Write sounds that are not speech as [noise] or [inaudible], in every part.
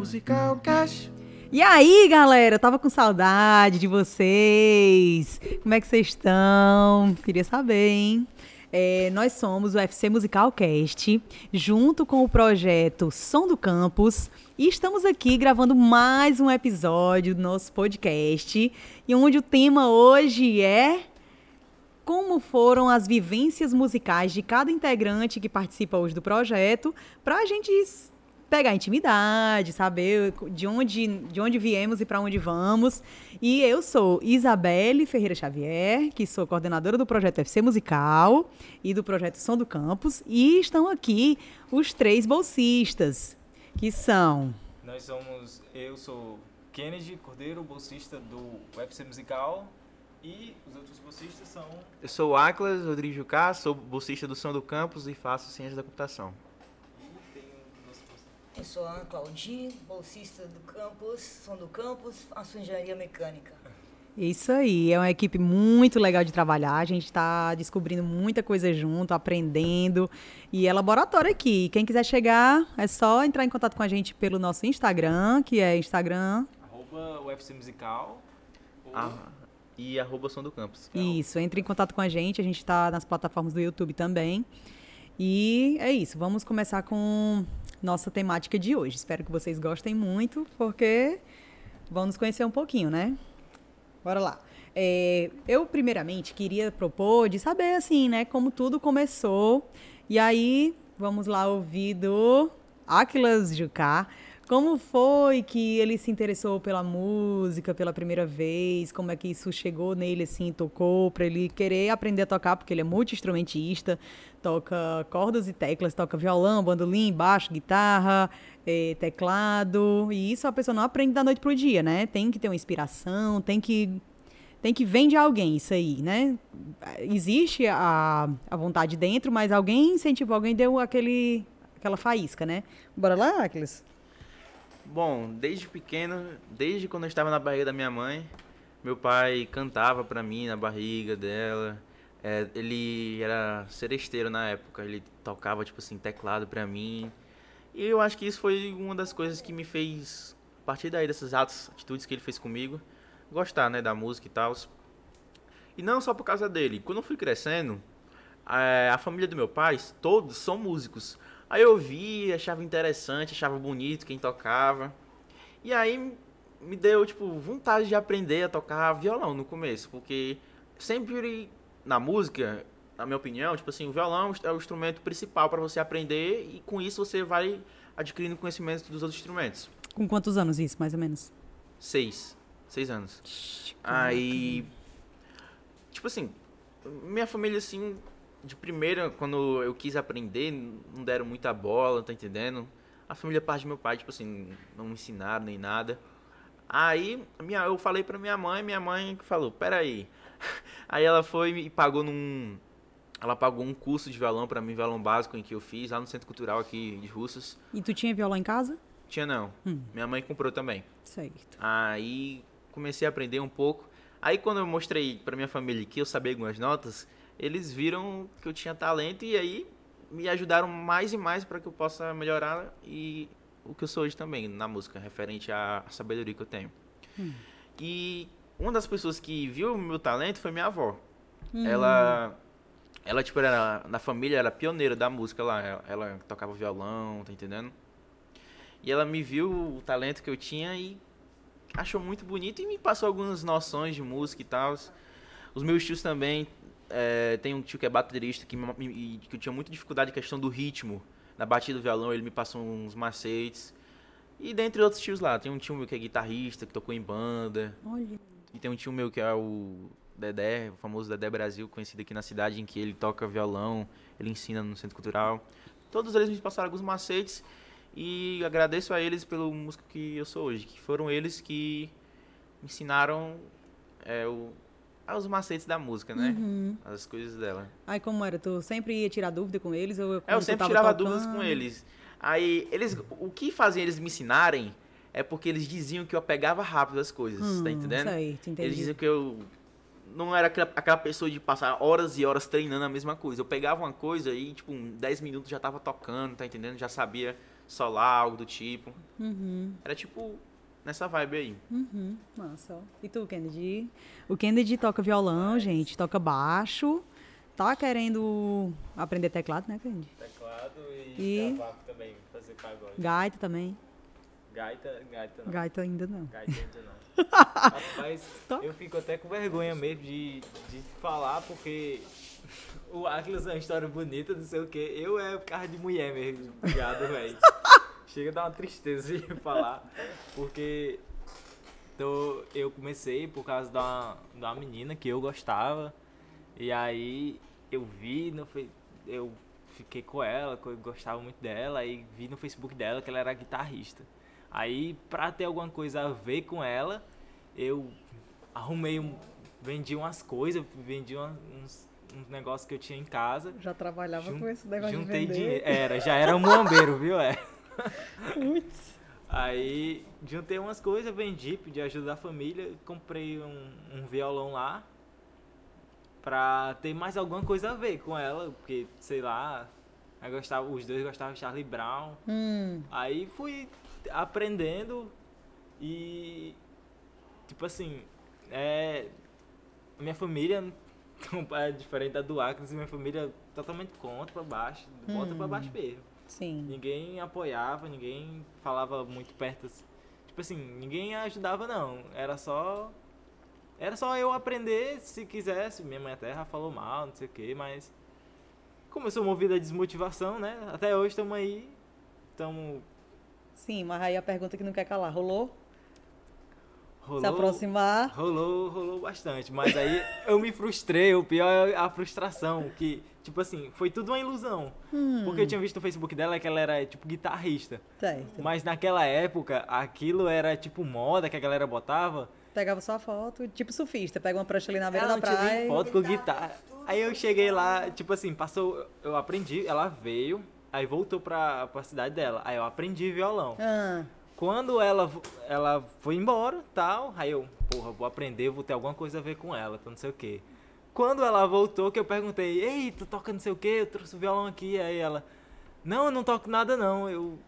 Musical Cash. E aí, galera, eu tava com saudade de vocês. Como é que vocês estão? Queria saber, hein? É, nós somos o UFC Musical Cast, junto com o projeto Som do Campus, e estamos aqui gravando mais um episódio do nosso podcast, e onde o tema hoje é como foram as vivências musicais de cada integrante que participa hoje do projeto, para a gente pegar intimidade, saber de onde, de onde viemos e para onde vamos. E eu sou Isabelle Ferreira Xavier, que sou coordenadora do projeto FC Musical e do projeto Som do Campus. E estão aqui os três bolsistas, que são. Nós somos. Eu sou Kennedy Cordeiro, bolsista do UFC Musical. E os outros bolsistas são. Eu sou o Aclas Rodrigues Jucá, sou bolsista do Som do Campus e faço Ciência da Computação. Eu sou a Ana Claudine, bolsista do campus, som do campus, faço engenharia mecânica. Isso aí, é uma equipe muito legal de trabalhar. A gente está descobrindo muita coisa junto, aprendendo. E é laboratório aqui. Quem quiser chegar, é só entrar em contato com a gente pelo nosso Instagram, que é Instagram. Arroba UFC Musical. ou- Ah, e arroba Som do Campus. Isso, entre em contato com a gente. A gente está nas plataformas do YouTube também. E é isso, vamos começar com nossa temática de hoje. Espero que vocês gostem muito, porque vão nos conhecer um pouquinho, né? Bora lá. É, eu, primeiramente, queria propor de saber, assim, né, como tudo começou. E aí, vamos lá ouvir do Aquilas Jucá. Como foi que ele se interessou pela música pela primeira vez? Como é que isso chegou nele, assim, tocou para ele querer aprender a tocar? Porque ele é multi-instrumentista, toca cordas e teclas, toca violão, bandolim, baixo, guitarra, eh, teclado. E isso a pessoa não aprende da noite pro dia, né? Tem que ter uma inspiração, tem que tem que vir de alguém isso aí, né? Existe a, a vontade dentro, mas alguém incentivou, alguém deu aquele, aquela faísca, né? Bora lá, Aquiles? Bom, desde pequeno, desde quando eu estava na barriga da minha mãe, meu pai cantava pra mim na barriga dela. É, ele era seresteiro na época, ele tocava, tipo assim, teclado pra mim. E eu acho que isso foi uma das coisas que me fez, a partir daí, dessas atos, atitudes que ele fez comigo, gostar, né, da música e tal. E não só por causa dele. Quando eu fui crescendo, a, a família do meu pai, todos são músicos. Aí eu vi, achava interessante, achava bonito quem tocava. E aí me deu, tipo, vontade de aprender a tocar violão no começo, porque sempre na música, na minha opinião, tipo assim, o violão é o instrumento principal para você aprender e com isso você vai adquirindo conhecimento dos outros instrumentos. Com quantos anos isso, mais ou menos? Seis. Seis anos. Aí. Tipo assim, minha família, assim, de primeira, quando eu quis aprender, não deram muita bola, tá entendendo? A família parte do meu pai, tipo assim, não me ensinaram nem nada. Aí minha, eu falei pra minha mãe, minha mãe falou, peraí. [laughs] Aí ela foi e pagou num. Ela pagou um curso de violão pra mim, violão básico, em que eu fiz lá no Centro Cultural aqui de Russas. E tu tinha violão em casa? Tinha não. Hum. Minha mãe comprou também. Certo. Aí comecei a aprender um pouco. Aí quando eu mostrei pra minha família que eu sabia algumas notas, eles viram que eu tinha talento e aí me ajudaram mais e mais para que eu possa melhorar e o que eu sou hoje também na música, referente à sabedoria que eu tenho. E uma das pessoas que viu o meu talento foi minha avó. Ela ela tipo era na família era pioneira da música lá, ela, ela tocava violão, tá entendendo? E ela me viu o talento que eu tinha e achou muito bonito e me passou algumas noções de música e tal. Os meus tios também, é, tem um tio que é baterista que, me- que eu tinha muita dificuldade em questão do ritmo. Na batida do violão ele me passou uns macetes. E dentre outros tios lá, tem um tio meu que é guitarrista, que tocou em banda. Olha. E tem um tio meu que é o Dedé, o famoso Dedé Brasil, conhecido aqui na cidade, em que ele toca violão, ele ensina no Centro Cultural. Todos eles me passaram alguns macetes e agradeço a eles pelo músico que eu sou hoje, que foram eles que me ensinaram é, o, os macetes da música, né? Uhum. As coisas dela. Aí como era? Tu sempre ia tirar dúvida com eles? Ou É, eu quando tu sempre tirava tocando? dúvidas com eles. Aí, eles, o que fazia eles me ensinarem é porque eles diziam que eu pegava rápido as coisas, Hum, tá entendendo? Certo, entendi. Eles diziam que eu não era aquela, aquela pessoa de passar horas e horas treinando a mesma coisa. Eu pegava uma coisa e, tipo, em 10 minutos já tava tocando, tá entendendo? Já sabia solar, algo do tipo. Uhum, Era tipo nessa vibe aí. uhum. Massa. E tu, Kennedy? O Kennedy toca violão, gente, toca baixo. Tá querendo aprender teclado, né, Kennedy? Teclado e, E- cavaco também, fazer pagode. Gaita também. Gaita, gaita não. Gaita ainda não. Gaita ainda não. [laughs] Rapaz, Toca. eu fico até com vergonha mesmo de, de falar, porque o Atlas é uma história bonita, não sei o quê. Eu é carro de mulher mesmo, ligado, velho. [laughs] Chega a dar uma tristeza de [laughs] falar, porque tô, eu comecei por causa da, da menina que eu gostava, e aí eu vi, no, eu fiquei com ela, eu gostava muito dela, e vi no Facebook dela que ela era guitarrista. Aí, pra ter alguma coisa a ver com ela, eu arrumei um. Vendi umas coisas, vendi uma- uns, uns negócios que eu tinha em casa. Já trabalhava com esse negócio de juntei vender. dinheiro. Era, já era muambeiro, viu? É. [laughs] Putz. Aí juntei umas coisas, vendi, pedi ajuda da família, comprei um, um violão lá pra ter mais alguma coisa a ver com ela, porque, sei lá, gostava, os dois gostavam de Charlie Brown. Hum, Aí fui aprendendo e tipo assim, é minha família [laughs] é diferente da do Acres, minha família totalmente contra pra baixo, bota pra Hum. baixo mesmo. Sim. Ninguém apoiava, ninguém falava muito perto assim. Tipo assim, ninguém ajudava não, era só era só eu aprender se quisesse, minha mãe até já falou mal, não sei o que, mas como eu sou movido a desmotivação, né? Até hoje estamos aí, estamos Sim, mas aí a pergunta que não quer calar. Rolou? rolou, Se aproximar? rolou, rolou bastante, mas aí eu me frustrei, o pior é a frustração, que tipo assim, foi tudo uma ilusão. Hum, Porque eu tinha visto no Facebook dela que ela era tipo guitarrista. certo. Mas naquela época, aquilo era tipo moda que a galera botava. Pegava só a foto, tipo surfista. Pega uma prancha ali na beira Ela da não tinha nem praia. foto com guitarra. Aí eu cheguei lá, tipo assim, passou. Eu aprendi, ela veio, aí voltou pra, pra cidade dela. Aí eu aprendi violão. Ah, Quando ela, ela foi embora, tal, aí eu, porra, vou aprender, vou ter alguma coisa a ver com ela, então não sei o quê. Quando ela voltou, que eu perguntei, ei, tu toca não sei o quê, eu trouxe o violão aqui, aí ela, não, eu não toco nada não, eu,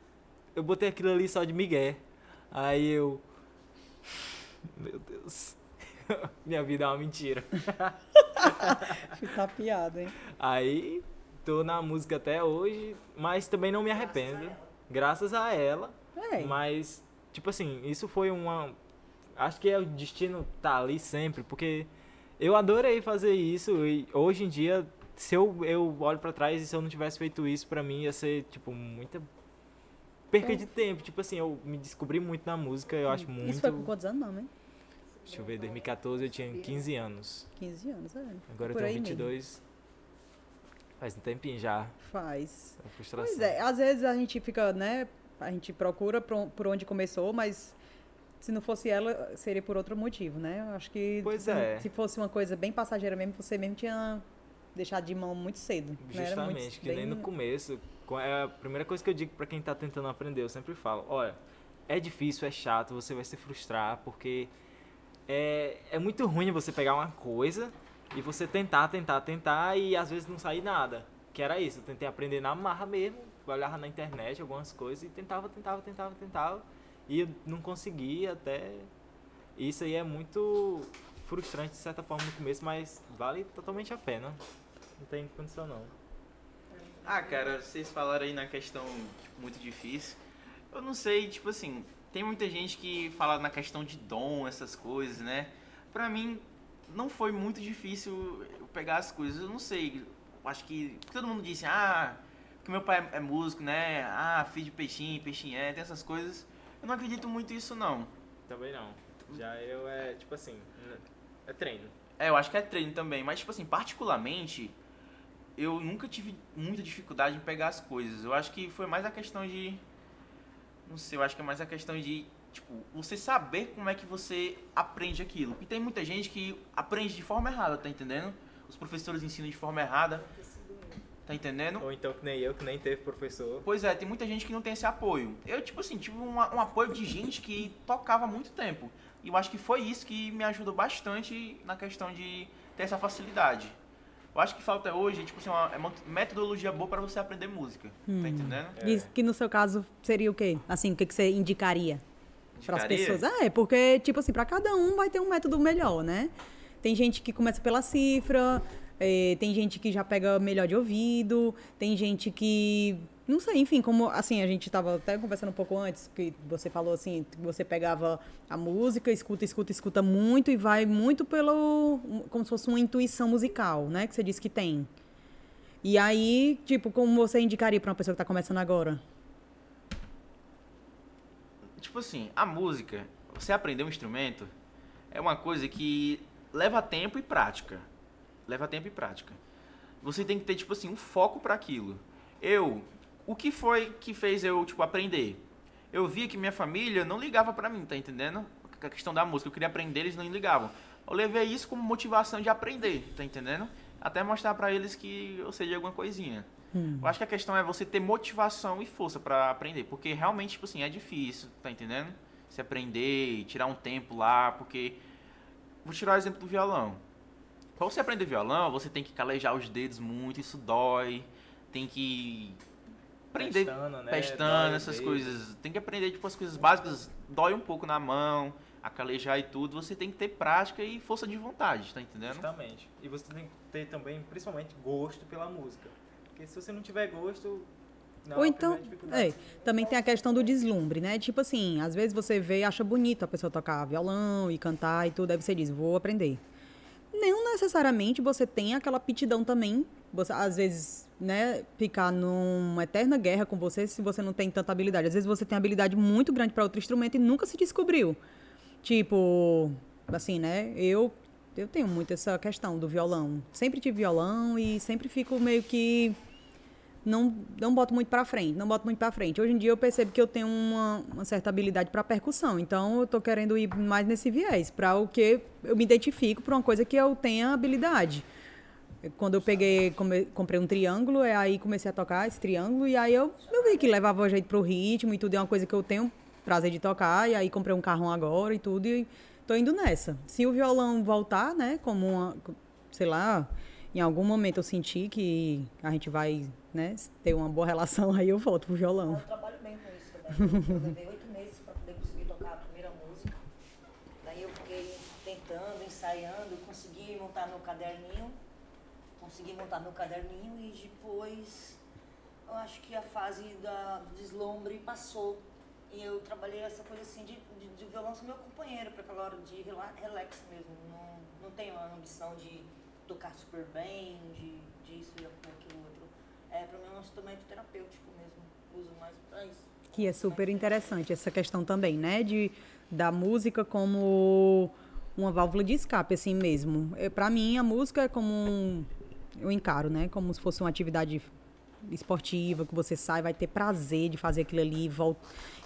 eu botei aquilo ali só de migué. Aí eu, meu Deus, [laughs] minha vida é uma mentira. [laughs] fui tapeado, hein? Aí, tô na música até hoje, mas também não me arrependo, graças a ela. É. Mas, tipo assim, isso foi uma. Acho que é o destino tá ali sempre, porque eu adorei fazer isso e hoje em dia, se eu, eu olho pra trás e se eu não tivesse feito isso, pra mim ia ser, tipo, muita perca de tempo. Tipo assim, eu me descobri muito na música, eu acho muito. Isso foi com quantos anos, não, hein? Deixa eu ver, 2014 eu tinha 15 anos. 15 anos, é. Agora eu Por tenho aí mesmo. 22. Faz um tempinho já. Faz. Frustração. Pois é, às vezes a gente fica, né? A gente procura por onde começou, mas se não fosse ela, seria por outro motivo, né? Eu acho que Pois se, é. se fosse uma coisa bem passageira mesmo, você mesmo tinha deixado de mão muito cedo. né? Era muito Justamente, que nem bem- no começo. co- É a primeira coisa que eu digo pra quem tá tentando aprender, eu sempre falo, olha, é difícil, é chato, você vai se frustrar, porque é, é muito ruim você pegar uma coisa e você tentar, tentar, tentar e às vezes não sair nada. Que era isso, eu tentei aprender na marra mesmo, olhava na internet algumas coisas e tentava, tentava, tentava, tentava. E não conseguia até. Isso aí é muito frustrante de certa forma no começo, mas vale totalmente a pena. Não tem condição não. Ah, cara, vocês falaram aí na questão tipo, muito difícil. Eu não sei, tipo assim, tem muita gente que fala na questão de dom, essas coisas, né? Pra mim, não foi muito difícil pegar as coisas. Eu não sei, acho que todo mundo disse, ah, que meu pai é músico, né? Ah, filho de peixinho, peixinho é, tem essas coisas. Eu não acredito muito nisso, não. Também não. Já eu é tipo assim, é treino. É, eu acho que é treino também, mas tipo assim, particularmente, eu nunca tive muita dificuldade em pegar as coisas. Eu acho que foi mais a questão de não sei, eu acho que é mais a questão de tipo, você saber como é que você aprende aquilo. E tem muita gente que aprende de forma errada, tá entendendo? Os professores ensinam de forma errada. Tá entendendo? Ou então que nem eu, que nem teve professor. Pois é, tem muita gente que não tem esse apoio. Eu, tipo assim, tive um, um apoio de gente que tocava há muito tempo. E eu acho que foi isso que me ajudou bastante na questão de ter essa facilidade. Eu acho que falta hoje, tipo assim, uma, é uma metodologia boa pra você aprender música. Tá entendendo? Diz que no seu caso seria o quê? Assim, o que, que você indicaria para as pessoas? Ah, é, porque, tipo assim, para cada um vai ter um método melhor, né? Tem gente que começa pela cifra, eh, tem gente que já pega melhor de ouvido, tem gente que. Não sei, enfim, como assim, a gente estava até conversando um pouco antes, que você falou assim, que você pegava a música, escuta, escuta, escuta muito e vai muito pelo. como se fosse uma intuição musical, né? Que você disse que tem. E aí, tipo, como você indicaria para uma pessoa que está começando agora? Tipo assim, a música, você aprender um instrumento, é uma coisa que leva tempo e prática. Leva tempo e prática. Você tem que ter, tipo assim, um foco para aquilo. Eu, o que foi que fez eu, tipo, aprender? Eu via que minha família não ligava pra mim, tá entendendo? A questão da música, eu queria aprender, eles não ligavam. Eu levei isso como motivação de aprender, tá entendendo? Até mostrar pra eles que eu sei de alguma coisinha. Eu acho que a questão é você ter motivação e força pra aprender, porque realmente, tipo assim, é difícil, tá entendendo? Você aprender tirar um tempo lá, porque Vou tirar o exemplo do violão. Pra você aprender violão, você tem que calejar os dedos muito, isso dói. Tem que aprender Pestana, né? pestana, essas dedo. coisas. Tem que aprender tipo as coisas básicas, dói um pouco na mão, a calejar e tudo. Você tem que ter prática e força de vontade, tá entendendo? Justamente. E você tem que ter também, principalmente, gosto pela música. Porque se você não tiver gosto. Não, Ou então, é, também tem a questão do deslumbre, né? Tipo assim, às vezes você vê e acha bonito a pessoa tocar violão e cantar e tudo, aí você diz, vou aprender. Não necessariamente você tem aquela aptidão também, você, às vezes, né, ficar numa eterna guerra com você se você não tem tanta habilidade. Às vezes você tem habilidade muito grande para outro instrumento e nunca se descobriu. Tipo, assim, né? Eu eu tenho muito essa questão do violão. Sempre tive violão e sempre fico meio que não, não boto muito pra frente, não boto muito pra frente. Hoje em dia eu percebo que eu tenho uma, uma certa habilidade pra percussão, então eu tô querendo ir mais nesse viés, pra o que eu me identifico por uma coisa que eu tenha habilidade. Quando eu peguei, come- comprei um triângulo, é aí comecei a tocar esse triângulo, e aí eu, eu vi que levava jeito pro ritmo e tudo, é uma coisa que eu tenho prazer de tocar, e aí comprei um carrão agora e tudo, e tô indo nessa. Se o violão voltar, né, como uma, sei lá, em algum momento eu senti que a gente vai, né, ter uma boa relação, [laughs] aí eu volto pro violão. Eu trabalho bem com isso também. Eu levei oito meses para poder conseguir tocar a primeira música. Daí eu fiquei tentando, ensaiando, consegui montar meu caderninho. Consegui montar meu caderninho e depois eu acho que a fase da, do deslumbre passou. E eu trabalhei essa coisa assim de, de, de violão ser meu companheiro para aquela hora de rela- relax mesmo. Não, não tenho a ambição de tocar super bem, de disso e aquilo outro. É, para mim é um instrumento terapêutico mesmo. Uso mais para isso. Que é super interessante essa questão também, né? De, da música como uma válvula de escape, assim mesmo. É, para mim, a música é como um. Eu encaro, né? Como se fosse uma atividade esportiva, que você sai, vai ter prazer de fazer aquilo ali e, vol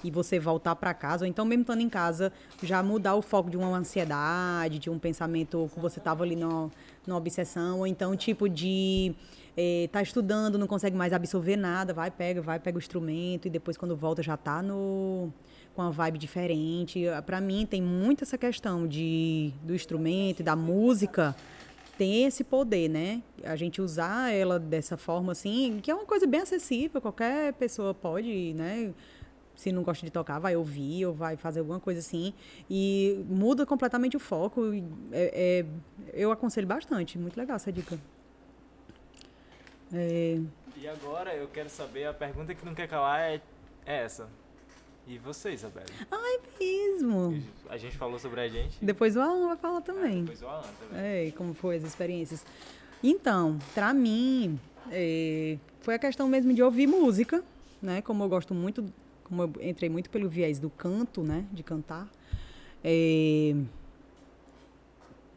e você voltar para casa. Ou então, mesmo estando em casa, já mudar o foco de uma ansiedade, de um pensamento que você estava ali numa, numa obsessão. Ou então, tipo, de eh, tá estudando, não consegue mais absorver nada, vai, pega, vai, pega o instrumento e depois quando volta já tá no com uma vibe diferente. Para mim tem muito essa questão de do instrumento da música tem esse poder, né? A gente usar ela dessa forma assim, que é uma coisa bem acessível, qualquer pessoa pode, né? Se não gosta de tocar, vai ouvir ou vai fazer alguma coisa assim. E muda completamente o foco. é- é- eu aconselho bastante. Muito legal essa dica. É, E agora eu quero saber, a pergunta que não quer calar é, é essa. E você, Isabela? mesmo. A gente falou sobre a gente. Depois o Alan vai falar Ah, também. depois o Alan também. É, e como foi as experiências. Então, pra mim, é, foi a questão mesmo de ouvir música, né? Como eu gosto muito, como eu entrei muito pelo viés do canto, né? De cantar. É,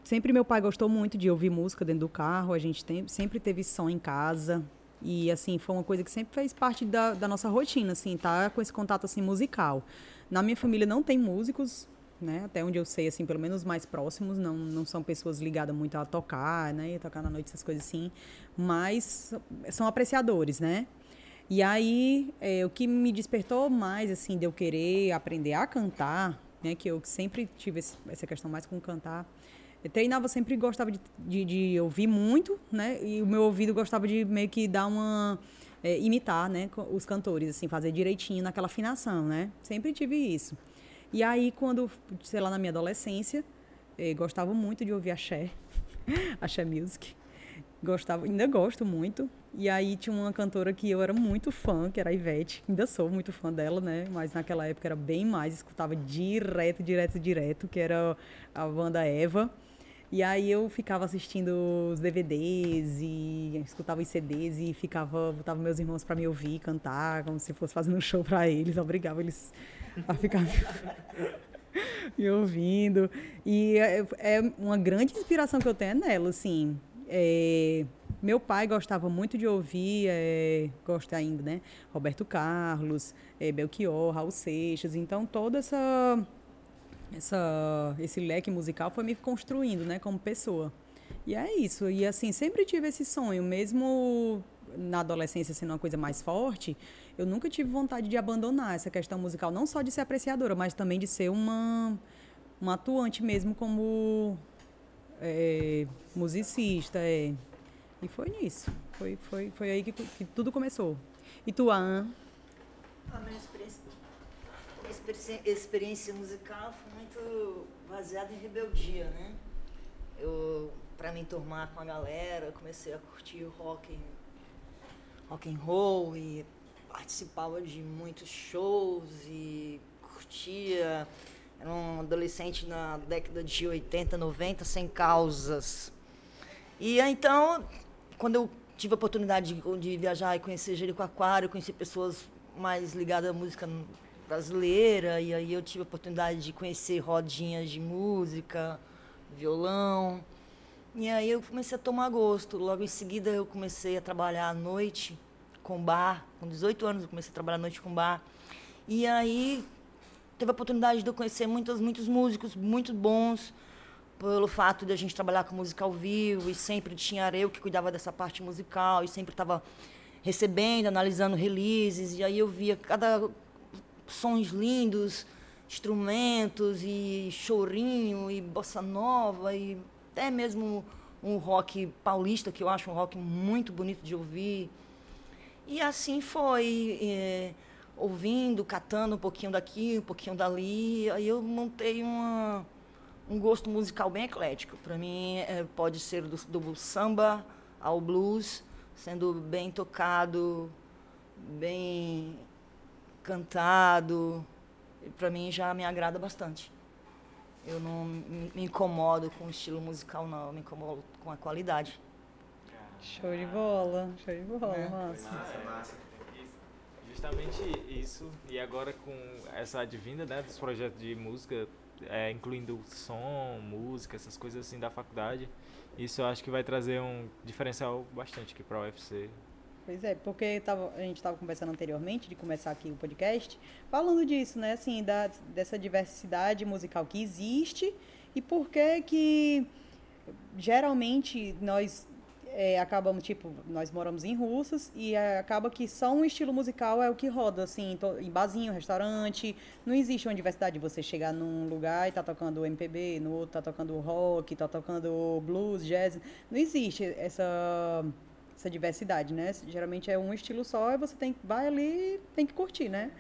sempre meu pai gostou muito de ouvir música dentro do carro, a gente tem, sempre teve som em casa. E, assim, foi uma coisa que sempre fez parte da, da nossa rotina, assim, tá? Com esse contato, assim, musical. Na minha família não tem músicos, né? Até onde eu sei, assim, pelo menos os mais próximos, não, não são pessoas ligadas muito a tocar, né? Tocar na noite, essas coisas assim. Mas são apreciadores, né? E aí, é, o que me despertou mais, assim, de eu querer aprender a cantar, né? Que eu sempre tive esse- essa questão mais com cantar, Eu treinava sempre gostava de, de, de, ouvir muito, né? E o meu ouvido gostava de meio que dar uma é, imitar, né? Os cantores, assim, fazer direitinho naquela afinação, né? Sempre tive isso. E aí, quando, sei lá, na minha adolescência, eh, gostava muito de ouvir axé, [laughs] axé music. Gostava, ainda gosto muito. E aí tinha uma cantora que eu era muito fã, que era a Ivete. Ainda sou muito fã dela, né? Mas naquela época era bem mais, escutava direto, direto, direto, que era a banda Eva. E aí eu ficava assistindo os DVDs e escutava os CDs e ficava, botava meus irmãos para me ouvir cantar, como se fosse fazendo um [laughs] show para eles, obrigava eles a ficar [laughs] me ouvindo. E é, é, uma grande inspiração que eu tenho nela, assim. É, meu pai gostava muito de ouvir, é, gosta ainda, né? Roberto Carlos, é, Belchior, Raul Seixas. Então, toda essa, essa, esse leque musical foi me construindo, né? Como pessoa. E é isso. E, assim, sempre tive esse sonho, mesmo na adolescência sendo uma coisa mais forte, eu nunca tive vontade de abandonar essa questão musical, não só de ser apreciadora, mas também de ser uma, uma atuante mesmo como é, musicista. É. E foi nisso. Foi, foi, foi aí que, que tudo começou. E tu, Anne? A minha experiência, experiência, experiência musical foi muito baseada em rebeldia, né? Eu, para me enturmar com a galera, comecei a curtir rock, rock and roll e participava de muitos shows e curtia era um adolescente na década de 80, 90, sem causas. E então, quando eu tive a oportunidade de, de viajar e conhecer Jericoacoara, conhecer pessoas mais ligadas à música brasileira, e aí eu tive a oportunidade de conhecer rodinhas de música, violão. E aí eu comecei a tomar gosto. Logo em seguida eu comecei a trabalhar à noite com bar. Com 18 anos eu comecei a trabalhar à noite com bar. E aí teve a oportunidade de eu conhecer muitos, muitos músicos muito bons, pelo fato de a gente trabalhar com música ao vivo, e sempre tinha eu que cuidava dessa parte musical, e sempre estava recebendo, analisando releases, e aí eu via cada sons lindos, instrumentos e chorinho e bossa nova e até mesmo um rock paulista que eu acho um rock muito bonito de ouvir. E assim foi. É, ouvindo, catando um pouquinho daqui, um pouquinho dali. Aí eu montei uma, um gosto musical bem eclético. Para mim, é, pode ser do, do, samba ao blues, sendo bem tocado, bem cantado. Para mim já me agrada bastante. Eu não me, incomodo com o estilo musical, não. Eu me incomodo com a qualidade. Show de bola, show de bola, é. massa. Massa, massa justamente isso. E agora com essa advinda né, dos projetos de música, é, incluindo som, música, essas coisas assim da faculdade, isso eu acho que vai trazer um diferencial bastante aqui para o UFC. Pois é, porque tava, a gente estava conversando anteriormente de começar aqui o podcast, falando disso, né, assim, da, dessa diversidade musical que existe e por que que geralmente nós é, acabamos, tipo, nós moramos em Russas e é, acaba que só um estilo musical é o que roda, assim, em barzinho, restaurante. Não existe uma diversidade de você chegar num lugar e tá tocando MPB, no outro tá tocando rock, tá tocando blues, jazz. Não existe essa, essa diversidade, né? Geralmente é um estilo só e você tem, vai ali tem que curtir, né?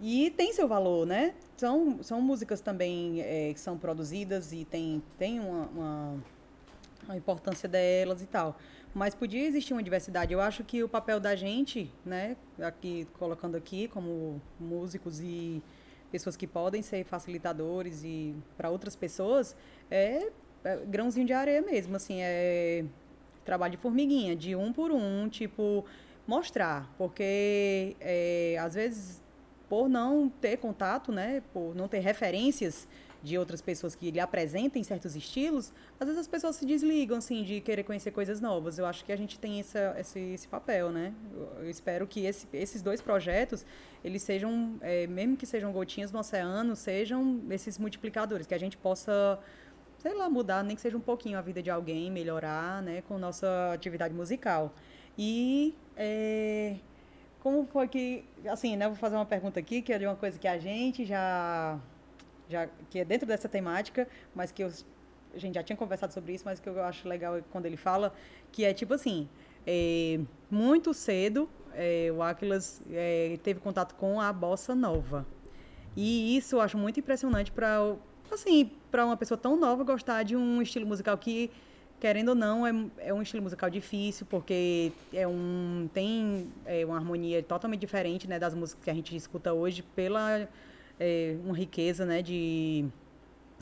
E tem seu valor, né? São, são músicas também é, que são produzidas e tem, tem uma, uma a importância delas e tal. Mas podia existir uma diversidade. Eu acho que o papel da gente, né, aqui colocando aqui como músicos e pessoas que podem ser facilitadores e para outras pessoas é, é, grãozinho de areia mesmo, assim, é trabalho de formiguinha, de um por um, tipo mostrar, porque é, às vezes por não ter contato, né, por não ter referências de outras pessoas que lhe apresentem certos estilos, às vezes as pessoas se desligam, assim, de querer conhecer coisas novas. Eu acho que a gente tem essa, esse, esse papel, né? Eu, espero que esse, esses dois projetos, eles sejam, é, mesmo que sejam gotinhas no oceano, sejam esses multiplicadores, que a gente possa, sei lá, mudar, nem que seja um pouquinho a vida de alguém, melhorar, né, com nossa atividade musical. E... É, como foi que, assim, né, vou fazer uma pergunta aqui, que é de uma coisa que a gente já já que é dentro dessa temática, mas que eu a gente já tinha conversado sobre isso, mas que eu acho legal quando ele fala, que é tipo assim, é, muito cedo é, o Aquilas é, teve contato com a bossa nova. E isso eu acho muito impressionante para assim, para uma pessoa tão nova gostar de um estilo musical que querendo ou não é, é um estilo musical difícil porque é um tem é, uma harmonia totalmente diferente né das músicas que a gente escuta hoje pela é, uma riqueza né de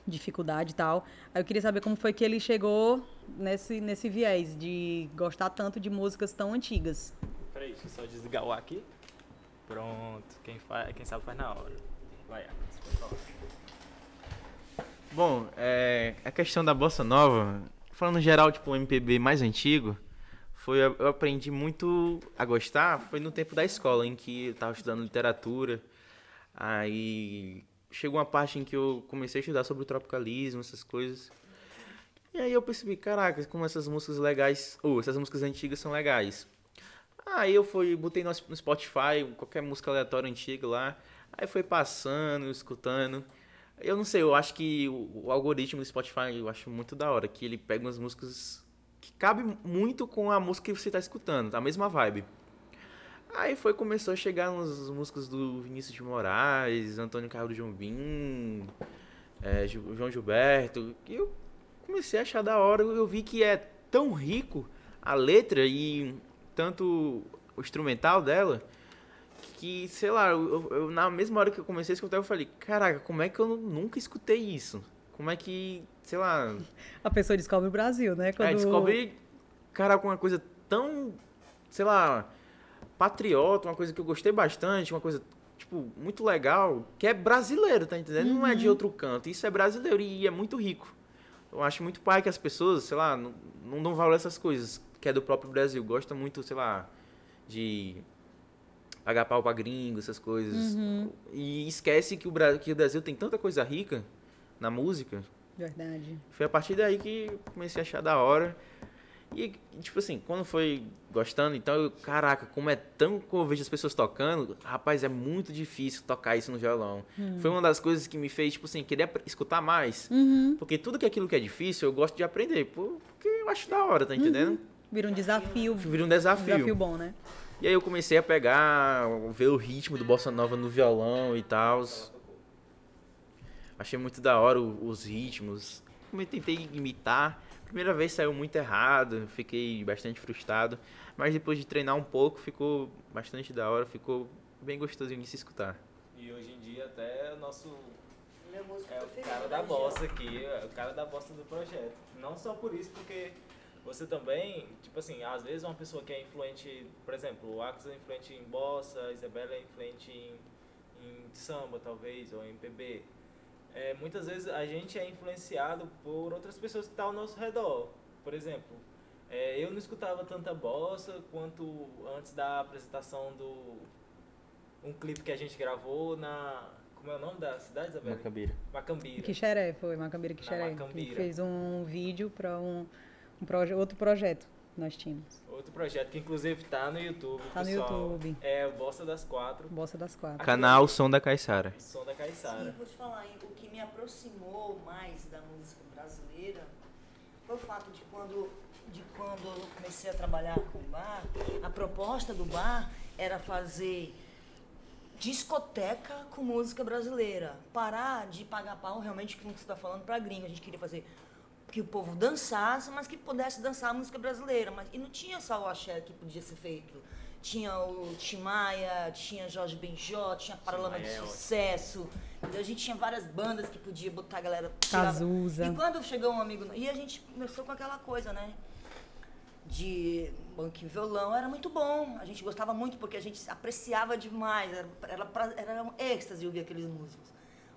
dificuldade e tal. Aí eu queria saber como foi que ele chegou nesse, nesse viés de gostar tanto de músicas tão antigas. Peraí, deixa eu só desligar o aqui. Pronto, quem, faz, quem sabe faz na hora. Vai, Bom, é, a questão da bossa nova, falando geral, tipo, o MPB mais antigo, foi eu aprendi muito a gostar, foi no tempo da escola, em que eu estava estudando literatura, aí chegou uma parte em que eu comecei a estudar sobre o tropicalismo, essas coisas. E aí eu percebi, caraca, como essas músicas legais, ou essas músicas antigas são legais. Aí eu fui, botei no Spotify, qualquer música aleatória antiga lá. Aí foi passando, escutando. Eu não sei, eu acho que o, algoritmo do Spotify eu acho muito da hora, que ele pega umas músicas que cabem muito com a música que você está escutando, a mesma vibe. Aí foi, começou a chegar umas músicas do Vinícius de Moraes, Antônio Carlos Jobim, é, João Gilberto, que eu comecei a achar da hora. Eu vi que é tão rico a letra e tanto o instrumental dela que, sei lá, eu, eu, na mesma hora que eu comecei a escutar, eu falei, caraca, como é que eu nunca escutei isso? Como é que, sei lá. [laughs] A pessoa descobre o Brasil, né? Quando... É, descobre, cara, com uma coisa tão, sei lá, patriota, uma coisa que eu gostei bastante, uma coisa, tipo, muito legal, que é brasileiro, tá entendendo? Uhum. Não é de uhum. outro canto. Isso é brasileiro e é muito rico. Eu acho muito pai que as pessoas, sei lá, não, não dão valor a essas coisas, que é do próprio Brasil. Gosta muito, sei lá, de pagar pau pra gringo, essas coisas. Uhum. E esquece que o, Brasil, que o Brasil tem tanta coisa rica na música. Verdade. Foi a partir daí que comecei a achar da hora. E, tipo assim, quando foi gostando, então eu, caraca, como é tão que eu vejo as pessoas tocando, rapaz, é muito difícil tocar isso no violão. Uhum. Foi uma das coisas que me fez, tipo assim, querer escutar mais. Uhum. Porque tudo que é aquilo que é difícil, eu gosto de aprender, porque eu acho da hora, tá uhum. entendendo? Uhum. Vira um desafio. Vira um desafio. Um desafio bom, né? E aí eu comecei a pegar, ver o ritmo do bossa nova no violão e tal. Achei muito da hora os ritmos. Tentei imitar Primeira vez saiu muito errado, fiquei bastante frustrado, mas depois de treinar um pouco ficou bastante da hora, ficou bem gostosinho de se escutar. E hoje em dia até o nosso é o cara da bossa aqui, é o cara da bossa do projeto. Não só por isso, porque você também, tipo assim, às vezes uma pessoa que é influente, por exemplo, o Axel é influente em bossa, a Isabela é influente em, em samba, talvez, ou em MPB é, muitas vezes a gente é influenciado por outras pessoas que estão ao nosso redor. Por exemplo, é, eu não escutava tanta bossa quanto antes da apresentação do um clipe que a gente gravou na como é o nome da cidade, Isabela? Macambira. Macambira. Quixeré, foi Macambira Quixeré. Macambira. fez um vídeo para um, um proje outro projeto nós tínhamos. Outro projeto que inclusive tá no YouTube, Tá pessoal. no YouTube. É o Bossa das Quatro. Bossa das Quatro. Canal Som da Caiçara. Som da Caiçara. Sim, vou te falar, o que me aproximou mais da música brasileira foi o fato de quando, de quando eu comecei a trabalhar com o bar, a proposta do bar era fazer discoteca com música brasileira. Parar de pagar pau realmente com o que você está falando para gringo. A gente queria fazer que o povo dançasse, mas que pudesse dançar a música brasileira. Mas, e não tinha só o axé que podia ser feito. Tinha o Timaya, tinha Jorge Benjó, tinha Paralama de é Sucesso. A gente tinha várias bandas que podia botar a galera. Cazuza. E quando chegou um amigo. E a gente começou com aquela coisa, né? De banquinho violão, era muito bom. A gente gostava muito porque a gente apreciava demais. Era, era, era um êxtase ouvir aqueles músicos.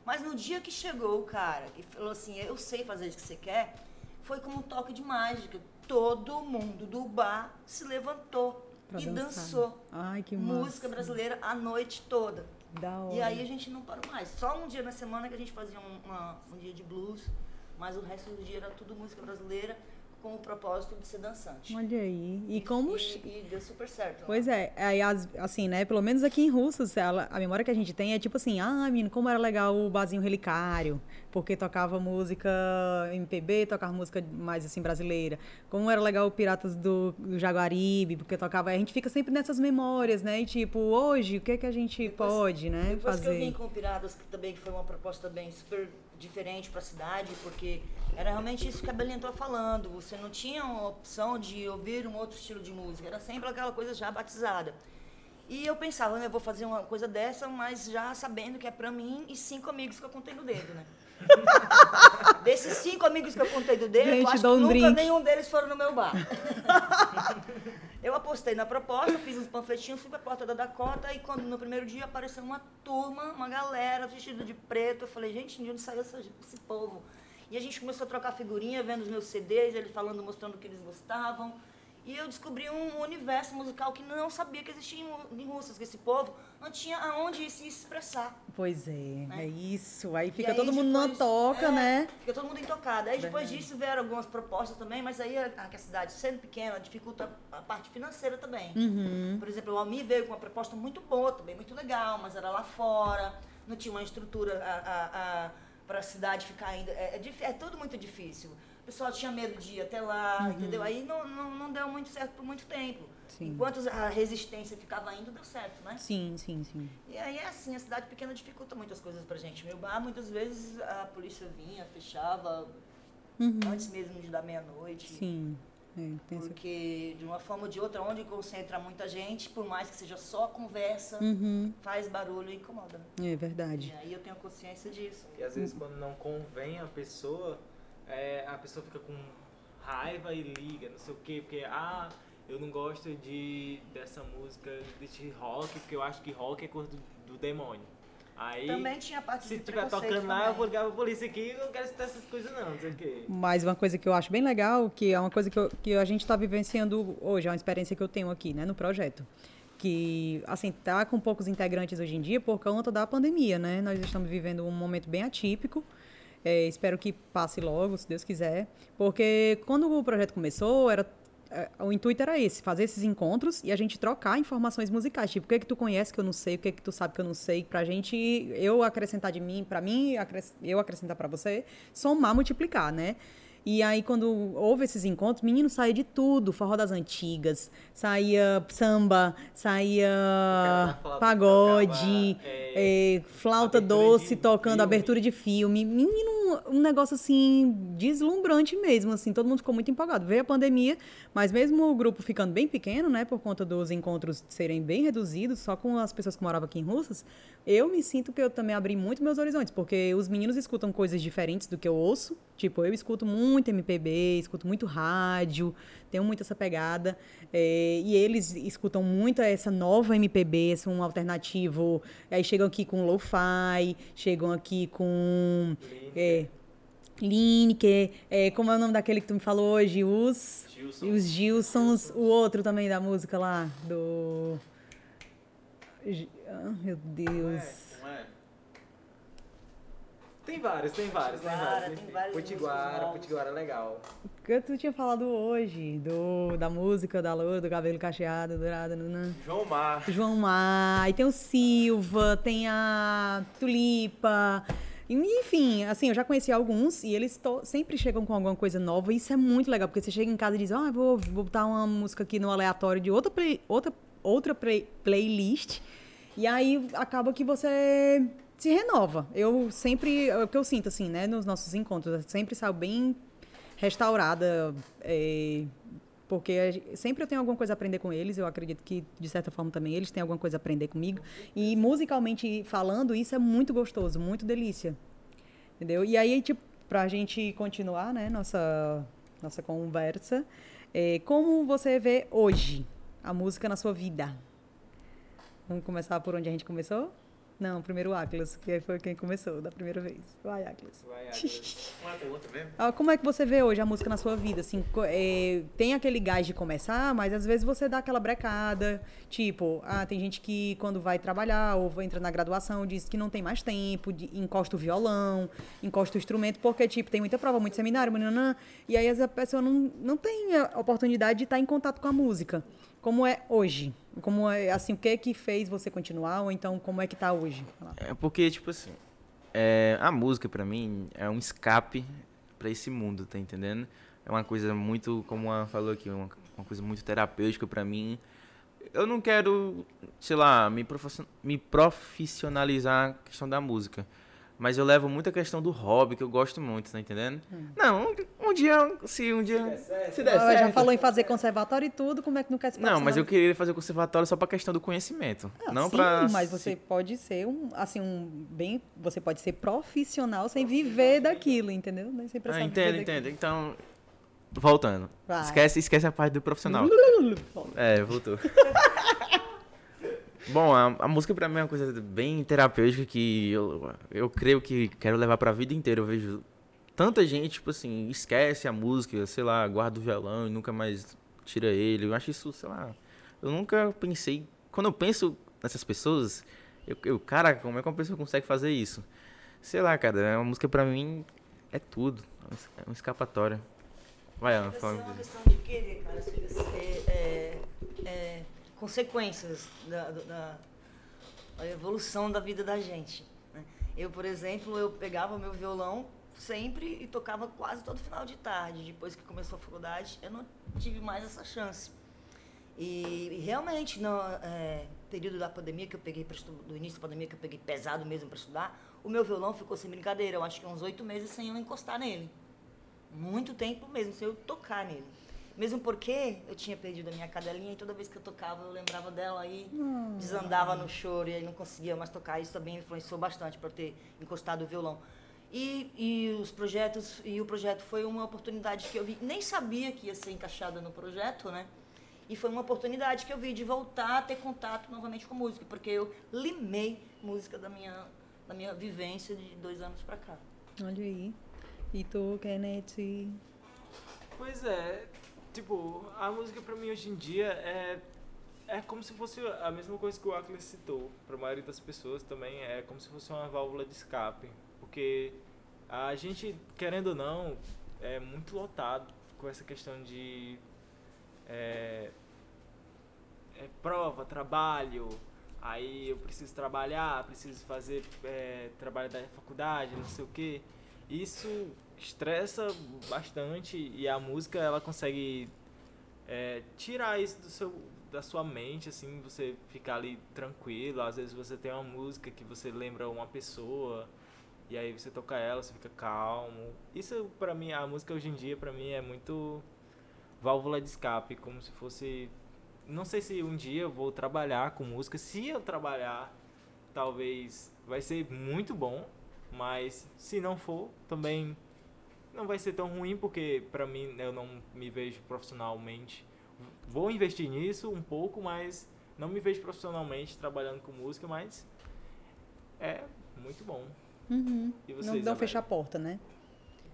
Mas no dia que chegou o cara que falou assim, eu sei fazer o que você quer, foi como um toque de mágica. Todo mundo do bar se levantou pra e dançar. dançou. Ai, que Música massa. brasileira a noite toda. Da hora. E aí a gente não parou mais. Só um dia na semana que a gente fazia um, uma, um dia de blues, mas o resto do dia era tudo música brasileira, com o propósito de ser dançante. Olha aí. E como. E, e deu super certo. né? Pois é, aí as- assim, né? Pelo menos aqui em Russas, ela- a memória que a gente tem é tipo assim, ah, menino, como era legal o barzinho relicário, porque tocava música MPB, tocava música mais assim brasileira. Como era legal o Piratas do, do Jaguaribe, porque tocava. A gente fica sempre nessas memórias, né? E tipo, hoje, o que que a gente Depois- pode, né, Depois que eu vim fazer? com o Piratas, que também foi uma proposta bem super diferente para a cidade, porque era realmente isso que a Belinha estava falando. Você não tinha uma opção de ouvir um outro estilo de música, era sempre aquela coisa já batizada. E eu pensava, né, eu vou fazer uma coisa dessa, mas já sabendo que é para mim e cinco amigos que eu contei no dedo, né? [laughs] Desses cinco amigos que eu contei do dedo, Gente, eu acho que um nunca drink. nenhum deles foram no meu bar. [laughs] Eu apostei na proposta, fiz uns panfletinhos, fui pra porta da Dakota e quando no primeiro dia apareceu uma turma, uma galera vestida de preto, eu falei, gente, de onde saiu esse povo? E a gente começou a trocar figurinha, vendo os meus CDs, eles falando, mostrando o que eles gostavam. E eu descobri um universo musical que não sabia que existia em Ru- em Russas, que esse povo não tinha aonde se expressar. Pois é, é isso. Aí fica aí todo mundo na depois- toca, é, né? Fica todo mundo intocado. Aí depois Verdade. disso vieram algumas propostas também, mas aí a, a cidade sendo pequena dificulta a parte financeira também. Uhum. Por exemplo, o Almir veio com uma proposta muito boa também, muito legal, mas era lá fora, não tinha uma estrutura para a cidade ficar ainda. É, é, é tudo muito difícil. O pessoal tinha medo de ir até lá, entendeu? Aí não, não, não deu muito certo por muito tempo. Sim. Enquanto a resistência ficava indo, deu certo, né? Sim, sim, sim. E aí é assim, a cidade pequena dificulta muitas coisas pra gente. Meu bar, muitas vezes a polícia vinha, fechava antes mesmo de dar meia-noite. Uhum. Sim. É, Porque de uma forma ou de outra, onde concentra muita gente, por mais que seja só conversa, Uhum. faz barulho e incomoda. É verdade. E aí eu tenho consciência disso. E às vezes quando não convém a pessoa, é, a pessoa fica com raiva e liga, não sei o quê, porque ah, eu não gosto de dessa música de rock, porque eu acho que rock é coisa do, do demônio. Aí Também tinha parte se de tiver tocando lá, eu vou ligar pra polícia aqui, eu não quero escutar essas coisas não, não sei o quê. Mas uma coisa que eu acho bem legal, que é uma coisa que, eu- que a gente está vivenciando hoje, é uma experiência que eu tenho aqui, né, no projeto. Que, assim, tá com poucos integrantes hoje em dia por conta da pandemia, né? Nós estamos vivendo um momento bem atípico. É, espero que passe logo, se Deus quiser. Porque quando o projeto começou, era é, o intuito era esse, fazer esses encontros e a gente trocar informações musicais. Tipo, o que é que tu conhece que eu não sei, o que é que tu sabe que eu não sei, pra gente, eu acrescentar de mim, pra mim, eu acrescentar pra você, somar, multiplicar, né? E aí, quando houve esses encontros, menino saía de tudo, forró das antigas, saía samba, saía pagode, tocava, é, é, flauta doce de tocando filme. abertura de filme. Menino, um negócio assim, deslumbrante mesmo, assim, todo mundo ficou muito empolgado. Veio a pandemia, mas mesmo o grupo ficando bem pequeno, né, por conta dos encontros serem bem reduzidos, só com as pessoas que moravam aqui em Russas, eu me sinto que eu também abri muito meus horizontes, porque os meninos escutam coisas diferentes do que eu ouço. Tipo, eu escuto muito MPB, escuto muito rádio, tenho muito essa pegada. é, e eles escutam muito essa nova MPB, esse um alternativo. Aí chegam aqui com lo-fi, chegam aqui com. É, Lineker, é, como é o nome daquele que tu me falou hoje? Os. Gilson. E os Gilsons, o outro também da música lá, do. Ah, meu Deus. Tem vários, tem vários, tem vários. tem vários Potiguara. Potiguara é legal. que tu tinha falado hoje, do, da música, da loura, do cabelo cacheado, dourado, nanã. João Mar. João Mar, aí tem o Silva, tem a Tulipa. Enfim, assim, eu já conheci alguns e eles to- sempre chegam com alguma coisa nova e isso é muito legal, porque você chega em casa e diz, ah, vou, vou botar uma música aqui no aleatório de outra, play- outra, outra play- playlist e aí acaba que você se renova. Eu sempre, é o que eu sinto, assim, né, nos nossos encontros, eu sempre saio bem restaurada, é, porque a sempre eu tenho alguma coisa a aprender com eles, eu acredito que, de certa forma, também eles têm alguma coisa a aprender comigo. E musicalmente falando, isso é muito gostoso, muito delícia. Entendeu? E aí, tipo, pra gente continuar, né, nossa, nossa conversa, é, como você vê hoje a música na sua vida? Vamos começar por onde a gente começou? Não, primeiro o Atlas, que foi quem começou da primeira vez. Vai, Atlas. Vai, [laughs] Atlas. Uma mesmo? Ah, Como é que você vê hoje a música na sua vida? Assim, é, tem aquele gás de começar, mas às vezes você dá aquela brecada. Tipo, ah, tem gente que quando vai trabalhar ou vai- entra na graduação diz que não tem mais tempo, de- encosta o violão, encosta o instrumento, porque, tipo, tem muita prova, muito seminário, nananã, e aí a pessoa não, não tem a oportunidade de estar em contato com a música. Como é hoje? Como é, assim, o que é que fez você continuar? Ou então, como é que tá hoje? É porque, tipo assim, é, a música pra mim é um escape pra esse mundo, tá entendendo? É uma coisa muito, como a falou aqui, uma, uma coisa muito terapêutica pra mim. Eu não quero, sei lá, me, me profissionalizar a questão da música. Mas eu levo muito a questão do hobby, que eu gosto muito, tá entendendo? Não, um, um dia, se um dia... Se der Ah, já certo. falou em fazer conservatório e tudo, como é que não quer se Não, mas eu profissionalizar? queria fazer o conservatório só pra questão do conhecimento. Ah, não sim, pra... mas você pode ser um, assim, um bem, você pode ser profissional sem viver daquilo, entendeu? Nem sem precisar Ah, viver entendo, daquilo. entendo. Então, voltando. Vai. Esquece, esquece a parte do profissional. [laughs] É, voltou. [laughs] Bom, a, a música pra mim é uma coisa bem terapêutica que eu, eu creio que quero levar pra vida inteira. Eu vejo tanta gente, tipo assim, esquece a música, sei lá, guarda o violão e nunca mais tira ele. Eu acho isso, sei lá. Eu nunca pensei. Quando eu penso nessas pessoas, eu, eu cara, como é que uma pessoa consegue fazer isso? Sei lá, cara, a música pra mim é tudo. É um É uma escapatória. Vai, Ana, fala. ser uma questão de querer, cara. Consequências da, da, da evolução da vida da gente. né? Eu, por exemplo, eu pegava meu violão sempre e tocava quase todo final de tarde. Depois que começou a faculdade, eu não tive mais essa chance. E, e realmente, no é, período da pandemia que eu peguei do início da pandemia que eu peguei pesado mesmo para estudar, o meu violão ficou sem brincadeira. Eu acho que uns oito meses sem eu encostar nele. Muito tempo mesmo, sem eu tocar nele. Mesmo porque eu tinha perdido a minha cadelinha e toda vez que eu tocava eu lembrava dela e desandava no choro e aí não conseguia mais tocar. Isso também influenciou bastante para ter encostado o violão. E, e os projetos, e o projeto foi uma oportunidade que eu vi, nem sabia que ia ser encaixada no projeto, né? E foi uma oportunidade que eu vi de voltar a ter contato novamente com música, porque eu limei música da minha, da minha vivência de dois anos para cá. Olha aí. E tu, Kenneth? Pois é, tipo, a música pra mim hoje em dia é é como se fosse a mesma coisa que o Ackley citou. Pra maioria das pessoas também é como se fosse uma válvula de escape, porque a gente, querendo ou não, é muito lotado com essa questão de é, é, prova, trabalho, aí eu preciso trabalhar, preciso fazer é, trabalho da faculdade, não sei o que. Isso estressa bastante e a música ela consegue é, tirar isso do seu, da sua mente, assim, você ficar ali tranquilo. Às vezes você tem uma música que você lembra uma pessoa e aí você toca ela, você fica calmo. Isso pra mim, a música hoje em dia pra mim é muito válvula de escape, como se fosse não sei se um dia eu vou trabalhar com música. Se eu trabalhar, talvez vai ser muito bom, mas se não for, também não vai ser tão ruim porque pra mim eu não me vejo profissionalmente. Vou investir nisso um pouco, mas não me vejo profissionalmente trabalhando com música, mas é muito bom. Uhum. E você, não, não fecha a porta, né?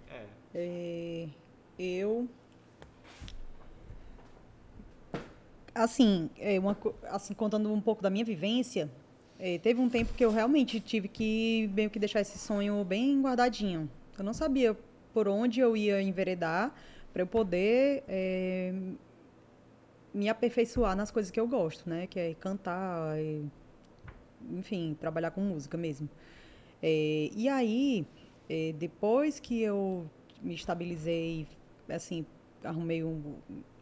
É. É, eu. Assim, é uma, assim, contando um pouco da minha vivência, é, teve um tempo que eu realmente tive que meio que deixar esse sonho bem guardadinho. Eu não sabia por onde eu ia enveredar para eu poder é, me aperfeiçoar nas coisas que eu gosto, né? Que é cantar, e, enfim, trabalhar com música mesmo. É, e aí, é, depois que eu me estabilizei, assim, arrumei um,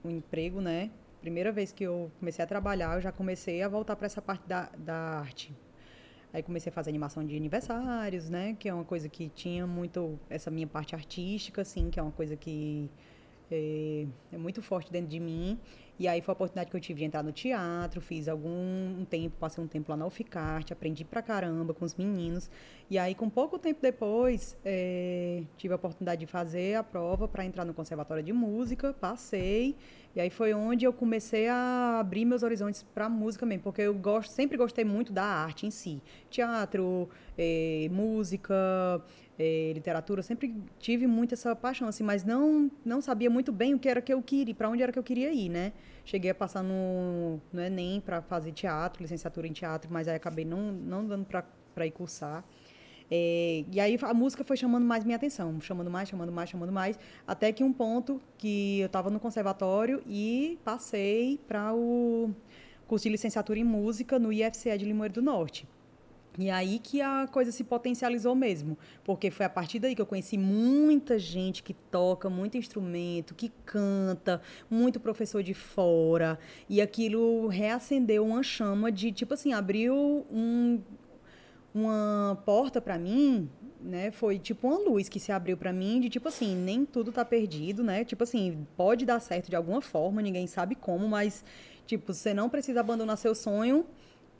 um emprego, né? Primeira vez que eu comecei a trabalhar, eu já comecei a voltar para essa parte da, da arte. Aí comecei a fazer animação de aniversários, né? Que é uma coisa que tinha muito essa minha parte artística, assim, que é uma coisa que é, é muito forte dentro de mim. E aí foi a oportunidade que eu tive de entrar no teatro, fiz algum um tempo, passei um tempo lá na UFICART, aprendi pra caramba com os meninos. E aí, com pouco tempo depois, eh, tive a oportunidade de fazer a prova para entrar no Conservatório de Música, passei. E aí foi onde eu comecei a abrir meus horizontes para música mesmo, porque eu gosto, sempre gostei muito da arte em si. Teatro, eh, música, eh, literatura, sempre tive muito essa paixão, assim, mas não, não sabia muito bem o que era que eu queria, para onde era que eu queria ir, né? Cheguei a passar no, no Enem para fazer teatro, licenciatura em teatro, mas aí acabei não, não dando para ir cursar. É, e aí a música foi chamando mais minha atenção, chamando mais, chamando mais, chamando mais, até que um ponto que eu estava no conservatório e passei para o curso de licenciatura em música no IFCE de Limoeiro do Norte. E aí que a coisa se potencializou mesmo, porque foi a partir daí que eu conheci muita gente que toca muito instrumento, que canta, muito professor de fora, e aquilo reacendeu uma chama de tipo assim, abriu um uma porta para mim, né? Foi tipo uma luz que se abriu para mim de tipo assim, nem tudo tá perdido, né? Tipo assim, pode dar certo de alguma forma, ninguém sabe como, mas tipo, você não precisa abandonar seu sonho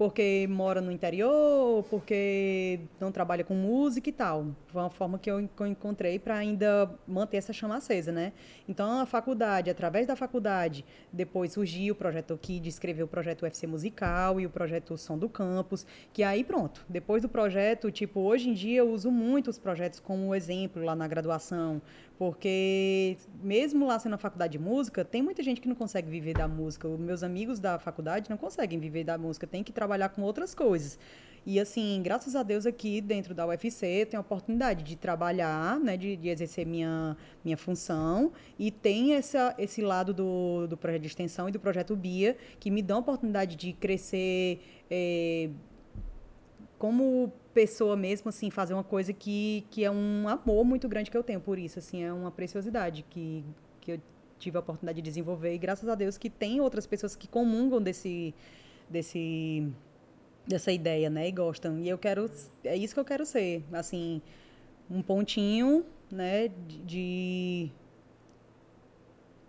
porque mora no interior, porque não trabalha com música e tal. Foi uma forma que eu encontrei para ainda manter essa chama acesa, né? Então, a faculdade, através da faculdade, depois surgiu o projeto aqui de escrever o projeto UFC Musical e o projeto Som do Campus, que aí pronto. Depois do projeto, tipo, hoje em dia eu uso muito os projetos como exemplo lá na graduação, porque mesmo lá sendo na faculdade de música, tem muita gente que não consegue viver da música. Os meus amigos da faculdade não conseguem viver da música, tem que trabalhar com outras coisas. E assim, graças a Deus aqui dentro da UFC tenho a oportunidade de trabalhar, né, de, de exercer minha, minha função e tem essa, esse lado do, do projeto de extensão e do projeto BIA que me dão a oportunidade de crescer é, como pessoa mesmo, assim, fazer uma coisa que, que é um amor muito grande que eu tenho por isso, assim, é uma preciosidade que, que eu tive a oportunidade de desenvolver e graças a Deus que tem outras pessoas que comungam desse, desse, dessa ideia, né, e gostam. E eu quero, é isso que eu quero ser, assim, um pontinho, né, de,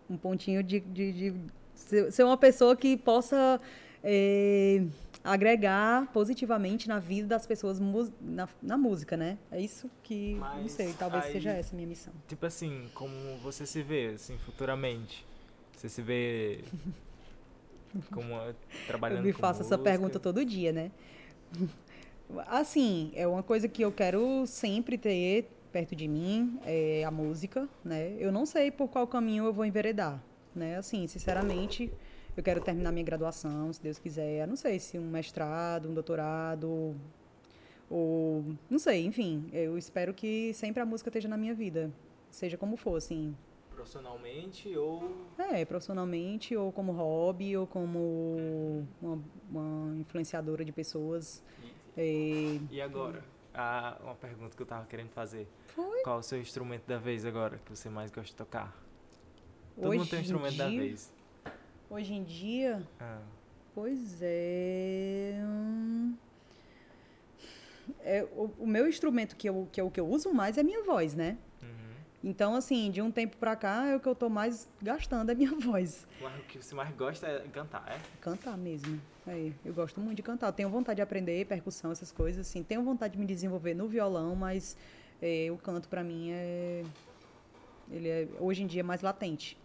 um pontinho de, de, de ser uma pessoa que possa é, agregar positivamente na vida das pessoas na, na música, né? É isso que, Mas não sei, talvez aí, seja essa a minha missão. Tipo assim, como você se vê, assim, futuramente? Você se vê [laughs] como trabalhando Eu me faço essa pergunta todo dia, né? [laughs] Assim, é uma coisa que eu quero sempre ter perto de mim, é a música, né? Eu não sei por qual caminho eu vou enveredar, né? Assim, sinceramente, eu quero terminar minha graduação, se Deus quiser. Eu não sei se um mestrado, um doutorado, ou. Não sei, enfim. Eu espero que sempre a música esteja na minha vida. Seja como for, assim. Profissionalmente ou. É, profissionalmente, ou como hobby, ou como uma, uma influenciadora de pessoas. E, e agora? Ah, uma pergunta que eu tava querendo fazer. Foi? Qual o seu instrumento da vez agora que você mais gosta de tocar? Todo Hoje mundo tem um instrumento dia... da vez. Hoje em dia? Ah. Pois é. é o, o, meu instrumento que, eu, que é o que eu uso mais é a minha voz, né? Uhum. Então, assim, de um tempo pra cá, é o que eu tô mais gastando é a minha [laughs] voz. O que você mais gosta é cantar, é? Cantar mesmo. É, eu gosto muito de cantar. Eu tenho vontade de aprender percussão, essas coisas, assim. Tenho vontade de me desenvolver no violão, mas é, o canto pra mim é. Ele é, hoje em dia, mais latente.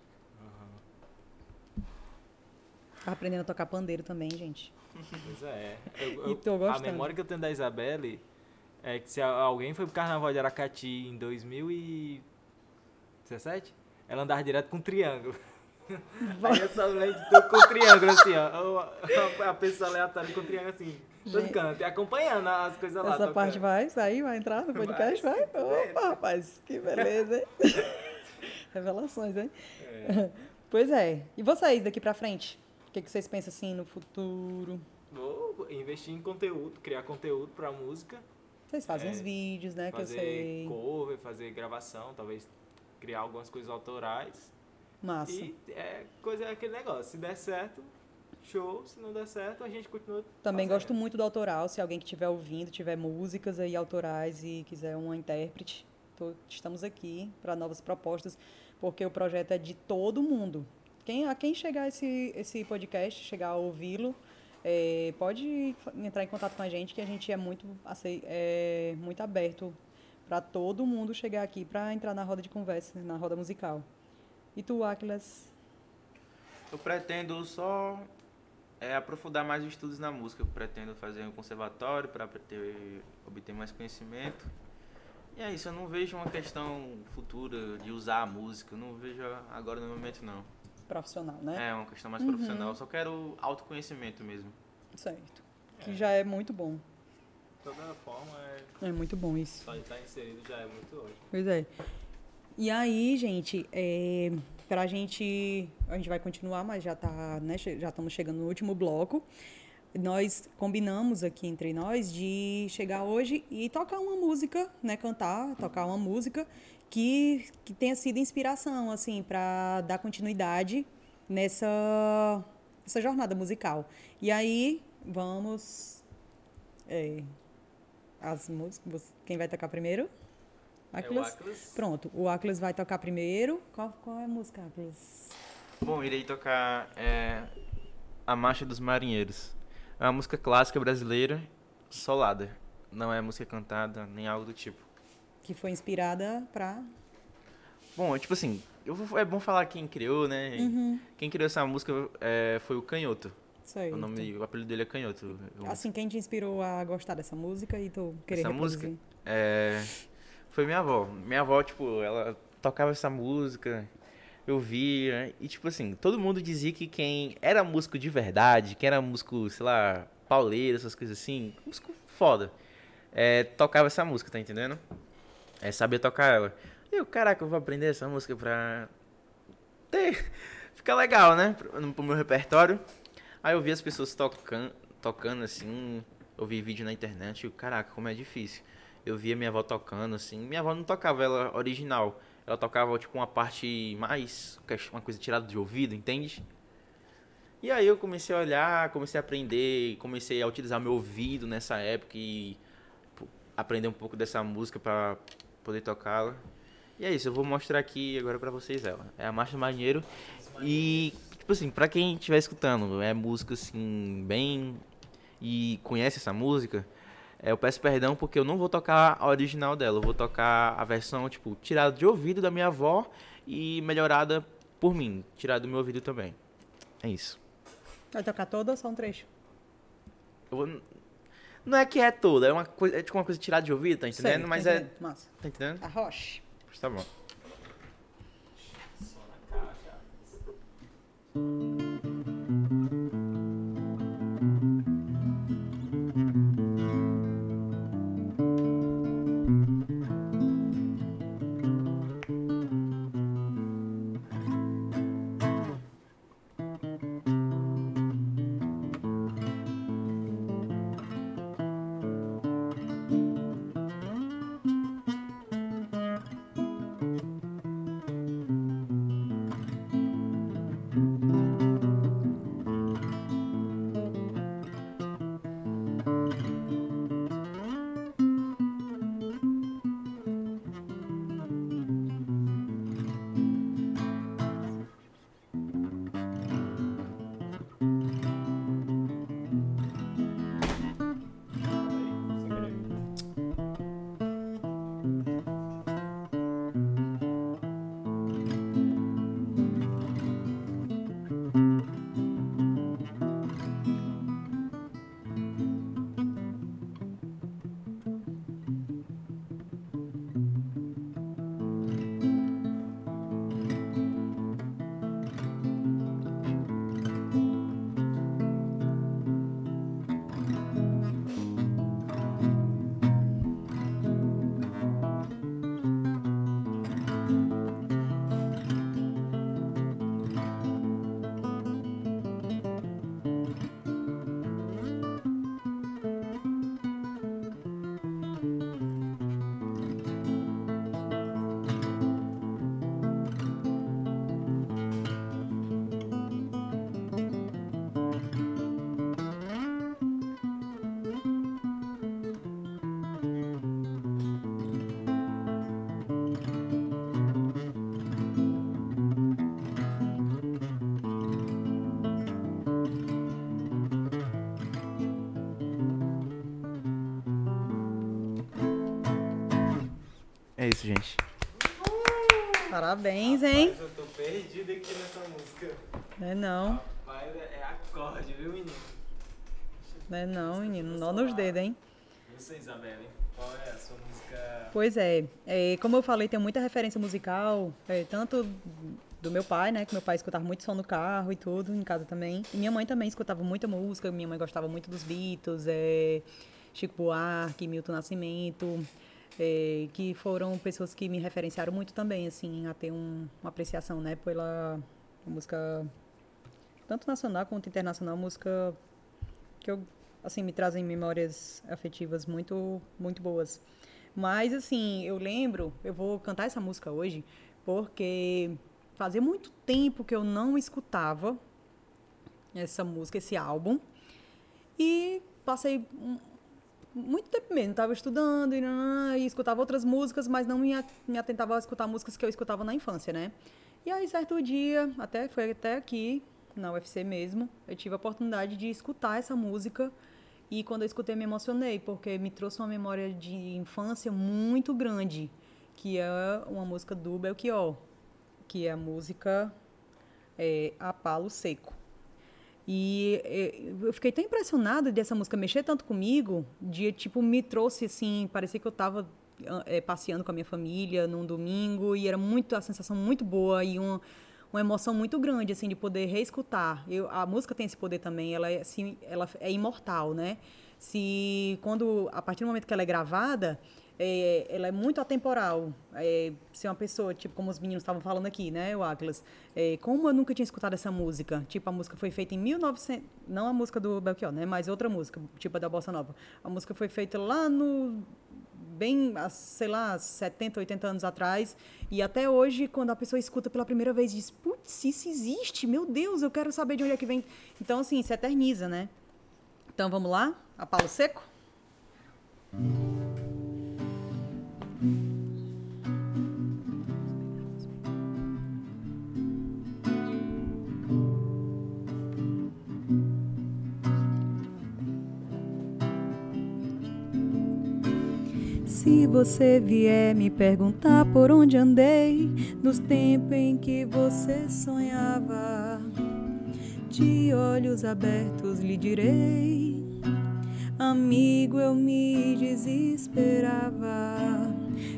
Tá aprendendo a tocar pandeiro também, gente. Pois é. [laughs] Eu, eu, e. A memória que eu tenho da Isabelle é que se alguém foi pro Carnaval de Aracati em 2017, ela andava direto com um triângulo. Vai. [laughs] Aí eu só lembro com um triângulo assim, ó. A pessoa aleatória com um triângulo assim. Todo canto, e acompanhando as coisas lá. Essa tocando. parte vai sair, vai entrar no podcast? Vai? vai? Opa, rapaz, que beleza, hein? [laughs] Revelações, hein? É. [laughs] Pois é. E vocês daqui pra frente? O que, que vocês pensam assim no futuro? Vou investir em conteúdo, criar conteúdo para música. Vocês fazem é, uns vídeos, né? Que eu sei. cover, fazer gravação, talvez criar algumas coisas autorais. Massa. E é coisa é aquele negócio. Se der certo, show. Se não der certo, a gente continua. Também fazendo. gosto muito do autoral. Se alguém que estiver ouvindo, tiver músicas aí autorais e quiser uma intérprete, tô, estamos aqui para novas propostas, porque o projeto é de todo mundo quem, a quem chegar esse, esse podcast, chegar a ouvi-lo, é, pode entrar em contato com a gente, que a gente é muito, acei- é, muito aberto para todo mundo chegar aqui para entrar na roda de conversa, na roda musical. E tu, Aquiles? Eu pretendo só é, aprofundar mais os estudos na música. Eu pretendo fazer um conservatório para obter mais conhecimento. E é isso, eu não vejo uma questão futura de usar a música. Eu não vejo agora no momento, não. Profissional, né? É uma questão mais profissional. Eu só quero autoconhecimento mesmo. Certo. Que já é muito bom. Toda forma, é, É muito bom isso. só de estar inserido já é muito ótimo. Pois é. E aí, gente, é, pra gente. A gente vai continuar, mas já tá, né? Já estamos chegando no último bloco. Nós combinamos aqui entre nós de chegar hoje e tocar uma música, né? Cantar, tocar uma música que, que tenha sido inspiração, assim, para dar continuidade nessa, nessa jornada musical. E aí, vamos. é, as músicas. Quem vai tocar primeiro? É o Aquiles? Atlas. Pronto, o Atlas vai tocar primeiro. Qual, qual é a música, Atlas? Bom, irei tocar é, A Marcha dos Marinheiros. É uma música clássica brasileira, solada. Não é música cantada, nem algo do tipo. Que foi inspirada pra. Bom, tipo assim, eu é bom falar quem criou, né? Uhum. Quem criou essa música é, foi o Canhoto. Certo. O, nome, o apelido dele é Canhoto. Eu- Assim, quem te inspirou a gostar dessa música e tu querer Essa reproduzir? música? É, foi minha avó. Minha avó, tipo, ela tocava essa música, eu via, e tipo assim, todo mundo dizia que quem era músico de verdade, quem era músico, sei lá, pauleiro, essas coisas assim, músico foda, é, tocava essa música, tá entendendo? É, sabia tocar ela. E eu, caraca, eu vou aprender essa música pra ter, [laughs] ficar legal, né? Pro, pro meu repertório. Aí eu vi as pessoas tocando, tocando assim, eu vi vídeo na internet e caraca, como é difícil. Eu via minha avó tocando assim, minha avó não tocava ela original, ela tocava tipo uma parte mais, uma coisa tirada de ouvido, entende? E aí eu comecei a olhar, comecei a aprender, comecei a utilizar meu ouvido nessa época e aprender um pouco dessa música pra poder tocá-la. E é isso, eu vou mostrar aqui agora pra vocês ela. É a Marcha Marinheiro e tipo assim, pra quem estiver escutando, é música assim bem e conhece essa música, é, eu peço perdão porque eu não vou tocar a original dela, eu vou tocar a versão tipo tirada de ouvido da minha avó e melhorada por mim, tirada do meu ouvido também. É isso. Vai tocar toda ou só um trecho? Vou- Não é que é toda, é uma coisa, é tipo uma coisa tirada de ouvido, tá entendendo? Certo, Mas tá é, entendendo. Massa. tá entendendo? Arroche. Tá bom. Só na caixa. Música Parabéns, hein? Mas eu tô perdido aqui nessa música. Não é não. Rapaz, é é acorde, viu, menino? Não é não, menino. Nó nos dedos, hein? Você, Isabelle, qual é a sua música? Pois é, é, como eu falei, tem muita referência musical, é, tanto do meu pai, né, que meu pai escutava muito som no carro e tudo, em casa também. E minha mãe também escutava muita música, minha mãe gostava muito dos Beatles, é, Chico Buarque, Milton Nascimento, é, que foram pessoas que me referenciaram muito também, assim, a ter um, uma apreciação, né, pela música tanto nacional quanto internacional, música que eu assim me trazem memórias afetivas muito muito boas. Mas assim, eu lembro, eu vou cantar essa música hoje porque fazia muito tempo que eu não escutava essa música, esse álbum. E passei muito tempo mesmo, estava estudando e, e escutava outras músicas, mas não me, me atentava a escutar músicas que eu escutava na infância, né? E aí, certo dia, até foi até aqui, na UFC mesmo, eu tive a oportunidade de escutar essa música. E quando eu escutei, me emocionei, porque me trouxe uma memória de infância muito grande, que é uma música do Belchior, que é a música é, A Palo Seco. E eh, eu fiquei tão impressionada dessa música mexer tanto comigo, de tipo, me trouxe assim, parecia que eu estava passeando com a minha família num domingo, e era muito, a sensação muito boa e uma, uma emoção muito grande, assim, de poder reescutar. Eu, a música tem esse poder também, ela é, assim, ela é imortal, né? Se, quando, a partir do momento que ela é gravada, é, ela é muito atemporal. É, se uma pessoa, tipo, como os meninos estavam falando aqui, né, o Atlas, é, como eu nunca tinha escutado essa música, tipo, a música foi feita em 1900, não a música do Belchior, né, mas outra música, tipo a da Bossa Nova. A música foi feita lá no, bem, sei lá, 70, 80 anos atrás, e até hoje, quando a pessoa escuta pela primeira vez, diz, putz, isso existe, meu Deus, eu quero saber de onde é que vem. Então, assim, se eterniza, né? Então, vamos lá? A Paulo Seco? Você vier me perguntar por onde andei, nos tempos em que você sonhava, de olhos abertos lhe direi, amigo, eu me desesperava.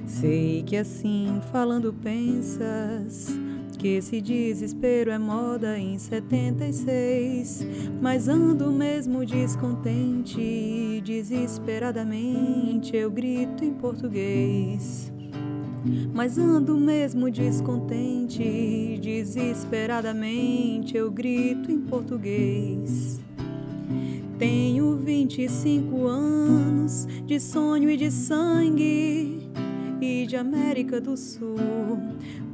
Sei que assim falando pensas que esse desespero é moda em 76, mas ando mesmo descontente, desesperadamente eu grito em português. Mas ando mesmo descontente, desesperadamente eu grito em português. Tenho 25 anos de sonho e de sangue e de América do Sul.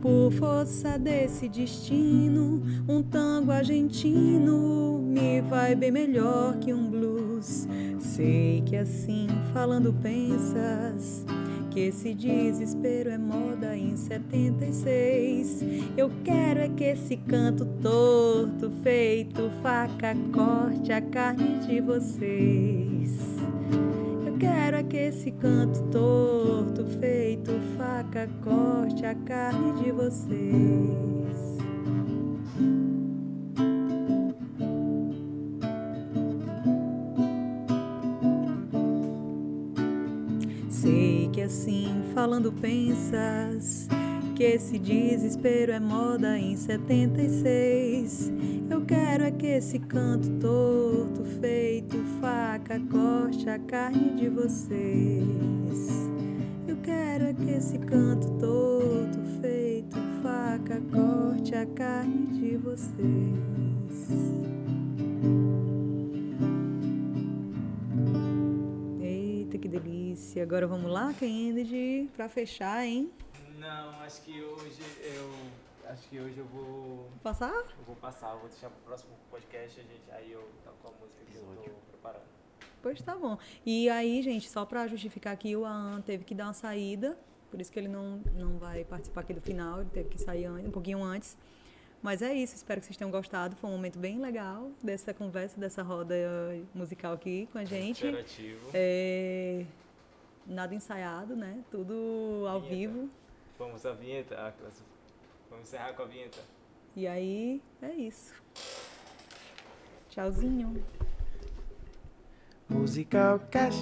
Por força desse destino, um tango argentino me vai bem melhor que um blues. Sei que assim falando pensas que esse desespero é moda em 76. Eu quero é que esse canto torto, feito faca, corte a carne de vocês. Quero é que esse canto torto, feito faca, corte a carne de vocês. Sei que assim falando pensas que esse desespero é moda em 76. Eu quero é que esse canto torto, feito faca, corte a carne de vocês. Eu quero é que esse canto torto, feito faca, corte a carne de vocês. Eita, que delícia. Agora vamos lá, Kennedy, pra fechar, hein? Não, acho que hoje eu. Acho que hoje eu vou. Passar? Eu vou passar, eu vou deixar pro próximo podcast, a gente, aí eu toco a música que eu tô preparando. Pois tá bom. E aí, gente, só pra justificar aqui, o Aan teve que dar uma saída, por isso que ele não, não vai participar aqui do final, ele teve que sair an- um pouquinho antes. Mas é isso, espero que vocês tenham gostado. Foi um momento bem legal dessa conversa, dessa roda musical aqui com a gente. Interativo. É, nada ensaiado, né? Tudo ao Vinheta. vivo. Vamos à vinheta, Atlas. Vamos encerrar com a vinheta. E aí, é isso. Tchauzinho. Musical Cash.